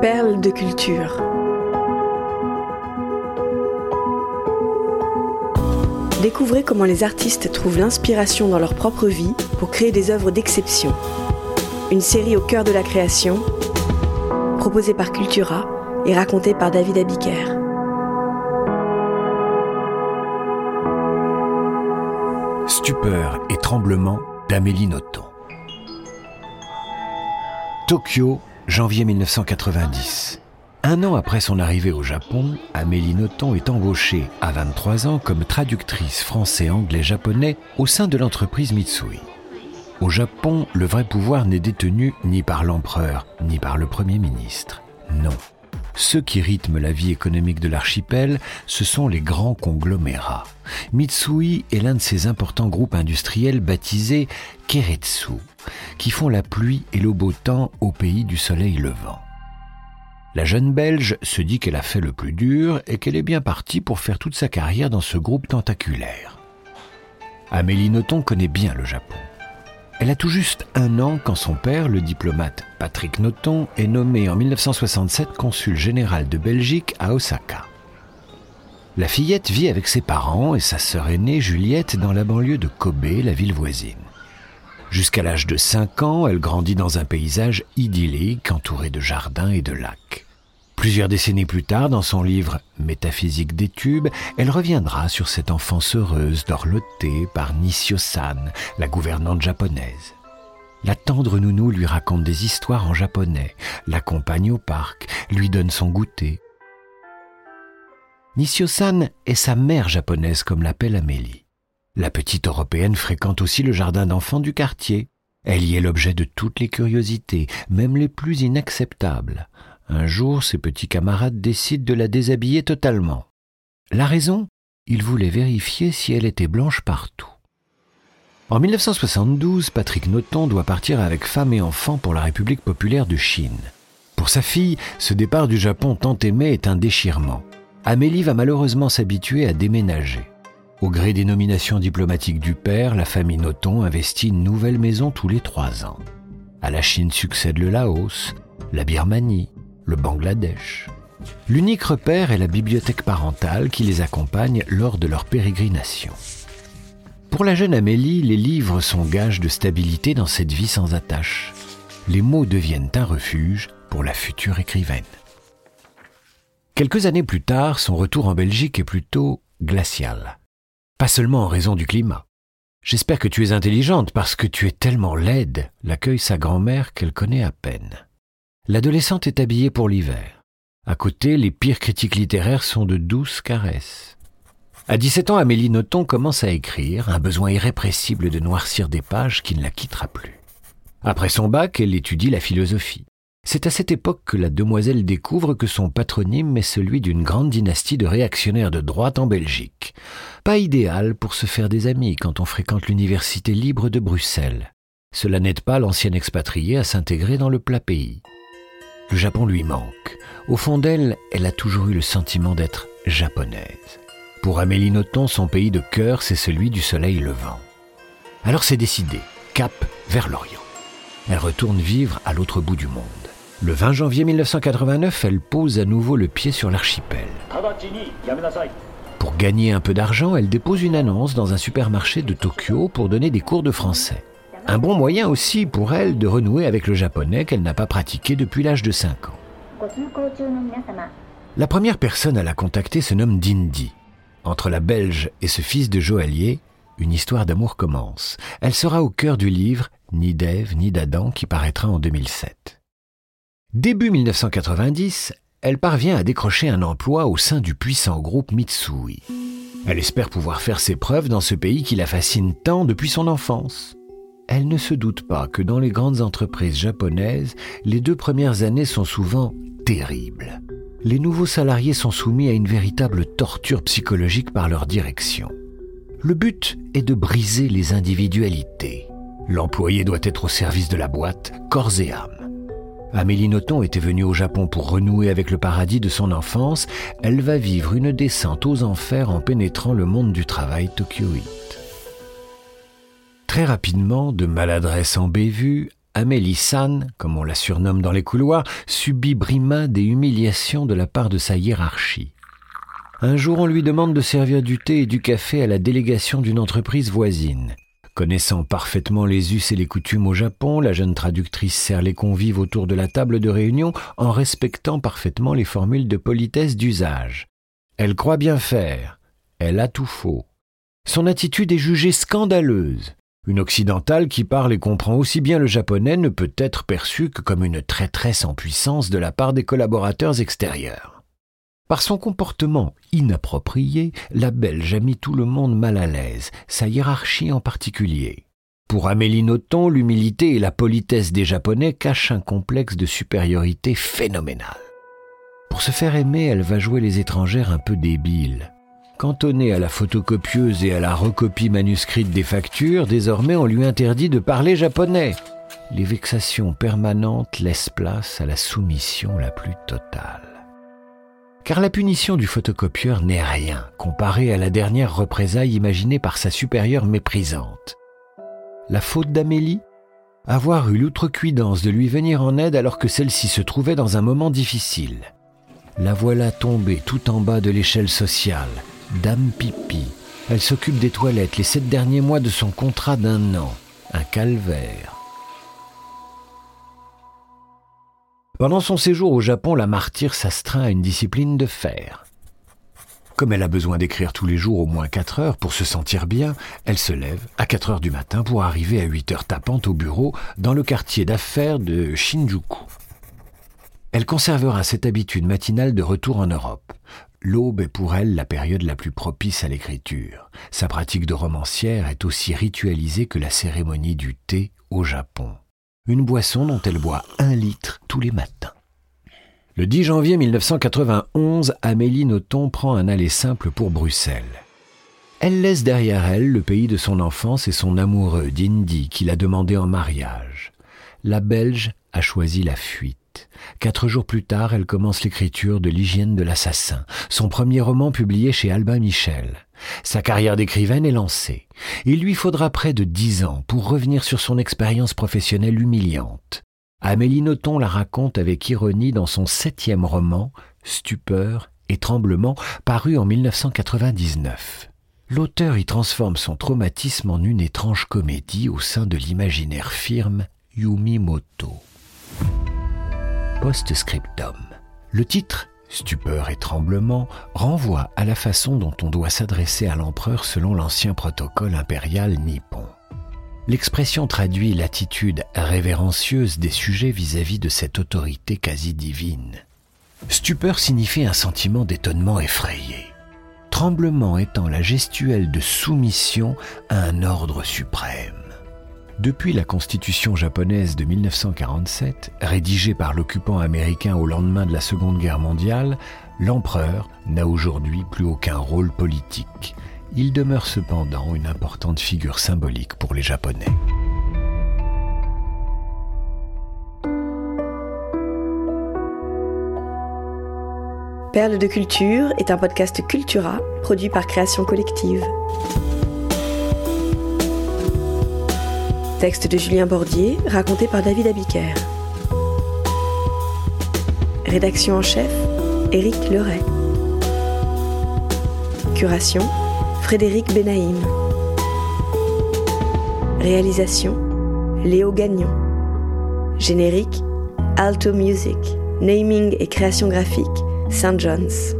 Perles de culture. Découvrez comment les artistes trouvent l'inspiration dans leur propre vie pour créer des œuvres d'exception. Une série au cœur de la création, proposée par Cultura et racontée par David Abiker. Stupeur et tremblement d'Amélie Nothomb. Tokyo, janvier 1990. Un an après son arrivée au Japon, Amélie Nothomb est embauchée à 23 ans comme traductrice français-anglais-japonais au sein de l'entreprise Mitsui. Au Japon, le vrai pouvoir n'est détenu ni par l'empereur, ni par le Premier ministre. Non. Ceux qui rythment la vie économique de l'archipel, ce sont les grands conglomérats. Mitsui est l'un de ces importants groupes industriels baptisés Keretsu, qui font la pluie et le beau temps au pays du soleil levant. La jeune Belge se dit qu'elle a fait le plus dur et qu'elle est bien partie pour faire toute sa carrière dans ce groupe tentaculaire. Amélie Nothomb connaît bien le Japon. Elle a tout juste un an quand son père, le diplomate Patrick Nothomb, est nommé en 1967 consul général de Belgique à Osaka. La fillette vit avec ses parents et sa sœur aînée Juliette dans la banlieue de Kobe, la ville voisine. Jusqu'à l'âge de 5 ans, elle grandit dans un paysage idyllique entouré de jardins et de lacs. Plusieurs décennies plus tard, dans son livre Métaphysique des tubes, elle reviendra sur cette enfance heureuse dorlotée par Nishio-san, la gouvernante japonaise. La tendre nounou lui raconte des histoires en japonais, l'accompagne au parc, lui donne son goûter. Nishio-san est sa mère japonaise comme l'appelle Amélie. La petite européenne fréquente aussi le jardin d'enfants du quartier. Elle y est l'objet de toutes les curiosités, même les plus inacceptables. Un jour, ses petits camarades décident de la déshabiller totalement. La raison? Ils voulaient vérifier si elle était blanche partout. En 1972, Patrick Nothomb doit partir avec femme et enfants pour la République populaire de Chine. Pour sa fille, ce départ du Japon tant aimé est un déchirement. Amélie va malheureusement s'habituer à déménager. Au gré des nominations diplomatiques du père, la famille Nothomb investit une nouvelle maison tous les trois ans. À la Chine succède le Laos, la Birmanie, le Bangladesh. L'unique repère est la bibliothèque parentale qui les accompagne lors de leur pérégrination. Pour la jeune Amélie, les livres sont gages de stabilité dans cette vie sans attache. Les mots deviennent un refuge pour la future écrivaine. Quelques années plus tard, son retour en Belgique est plutôt glacial. Pas seulement en raison du climat. J'espère que tu es intelligente parce que tu es tellement laide, l'accueille sa grand-mère qu'elle connaît à peine. L'adolescente est habillée pour l'hiver. À côté, les pires critiques littéraires sont de douces caresses. À 17 ans, Amélie Nothomb commence à écrire, un besoin irrépressible de noircir des pages qui ne la quittera plus. Après son bac, elle étudie la philosophie. C'est à cette époque que la demoiselle découvre que son patronyme est celui d'une grande dynastie de réactionnaires de droite en Belgique. Pas idéal pour se faire des amis quand on fréquente l'université libre de Bruxelles. Cela n'aide pas l'ancienne expatriée à s'intégrer dans le plat pays. Le Japon lui manque. Au fond d'elle, elle a toujours eu le sentiment d'être japonaise. Pour Amélie Nothomb, son pays de cœur, c'est celui du soleil levant. Alors c'est décidé, cap vers l'Orient. Elle retourne vivre à l'autre bout du monde. Le 20 janvier 1989, elle pose à nouveau le pied sur l'archipel. Pour gagner un peu d'argent, elle dépose une annonce dans un supermarché de Tokyo pour donner des cours de français. Un bon moyen aussi pour elle de renouer avec le japonais qu'elle n'a pas pratiqué depuis l'âge de 5 ans. La première personne à la contacter se nomme Dindi. Entre la Belge et ce fils de joaillier, une histoire d'amour commence. Elle sera au cœur du livre Ni d'Ève ni d'Adam qui paraîtra en 2007. Début 1990, elle parvient à décrocher un emploi au sein du puissant groupe Mitsui. Elle espère pouvoir faire ses preuves dans ce pays qui la fascine tant depuis son enfance. Elle ne se doute pas que dans les grandes entreprises japonaises, les deux premières années sont souvent terribles. Les nouveaux salariés sont soumis à une véritable torture psychologique par leur direction. Le but est de briser les individualités. L'employé doit être au service de la boîte, corps et âme. Amélie Nothomb était venue au Japon pour renouer avec le paradis de son enfance. Elle va vivre une descente aux enfers en pénétrant le monde du travail tokyoïte. Très rapidement, de maladresse en bévue, Amélie San, comme on la surnomme dans les couloirs, subit brimades et humiliations de la part de sa hiérarchie. Un jour, on lui demande de servir du thé et du café à la délégation d'une entreprise voisine. Connaissant parfaitement les us et les coutumes au Japon, la jeune traductrice sert les convives autour de la table de réunion en respectant parfaitement les formules de politesse d'usage. Elle croit bien faire. Elle a tout faux. Son attitude est jugée scandaleuse. Une occidentale qui parle et comprend aussi bien le japonais ne peut être perçue que comme une traîtresse en puissance de la part des collaborateurs extérieurs. Par son comportement inapproprié, la Belge a mis tout le monde mal à l'aise, sa hiérarchie en particulier. Pour Amélie Nothomb, l'humilité et la politesse des Japonais cachent un complexe de supériorité phénoménal. Pour se faire aimer, elle va jouer les étrangères un peu débiles. Cantonnée à la photocopieuse et à la recopie manuscrite des factures, désormais on lui interdit de parler japonais. Les vexations permanentes laissent place à la soumission la plus totale. Car la punition du photocopieur n'est rien comparée à la dernière représaille imaginée par sa supérieure méprisante. La faute d'Amélie? Avoir eu l'outrecuidance de lui venir en aide alors que celle-ci se trouvait dans un moment difficile. La voilà tombée tout en bas de l'échelle sociale, Dame Pipi. Elle s'occupe des toilettes les sept derniers mois de son contrat d'un an. Un calvaire. Pendant son séjour au Japon, la martyre s'astreint à une discipline de fer. Comme elle a besoin d'écrire tous les jours au moins 4 heures pour se sentir bien, elle se lève à 4 heures du matin pour arriver à 8 heures tapantes au bureau dans le quartier d'affaires de Shinjuku. Elle conservera cette habitude matinale de retour en Europe. L'aube est pour elle la période la plus propice à l'écriture. Sa pratique de romancière est aussi ritualisée que la cérémonie du thé au Japon une boisson dont elle boit un litre tous les matins. Le 10 janvier 1991, Amélie Nothomb prend un aller simple pour Bruxelles. Elle laisse derrière elle le pays de son enfance et son amoureux d'Indy qui l'a demandé en mariage. La Belge a choisi la fuite. Quatre jours plus tard, elle commence l'écriture de L'hygiène de l'assassin, son premier roman publié chez Albin Michel. Sa carrière d'écrivaine est lancée. Il lui faudra près de dix ans pour revenir sur son expérience professionnelle humiliante. Amélie Nothomb la raconte avec ironie dans son septième roman, Stupeur et tremblement, paru en 1999. L'auteur y transforme son traumatisme en une étrange comédie au sein de l'imaginaire firme Yumimoto. Post-scriptum. Le titre stupeur et tremblement, renvoie à la façon dont on doit s'adresser à l'empereur selon l'ancien protocole impérial nippon. L'expression traduit l'attitude révérencieuse des sujets vis-à-vis de cette autorité quasi divine. Stupeur signifie un sentiment d'étonnement effrayé, tremblement étant la gestuelle de soumission à un ordre suprême. Depuis la constitution japonaise de 1947, rédigée par l'occupant américain au lendemain de la Seconde Guerre mondiale, l'empereur n'a aujourd'hui plus aucun rôle politique. Il demeure cependant une importante figure symbolique pour les Japonais. Perle de culture est un podcast Cultura produit par Création Collective. Texte de Julien Bordier, raconté par David Abiker. Rédaction en chef, Éric Leray. Curation, Frédéric Benaïm. Réalisation, Léo Gagnon. Générique, Alto Music. Naming et création graphique, Saint John's.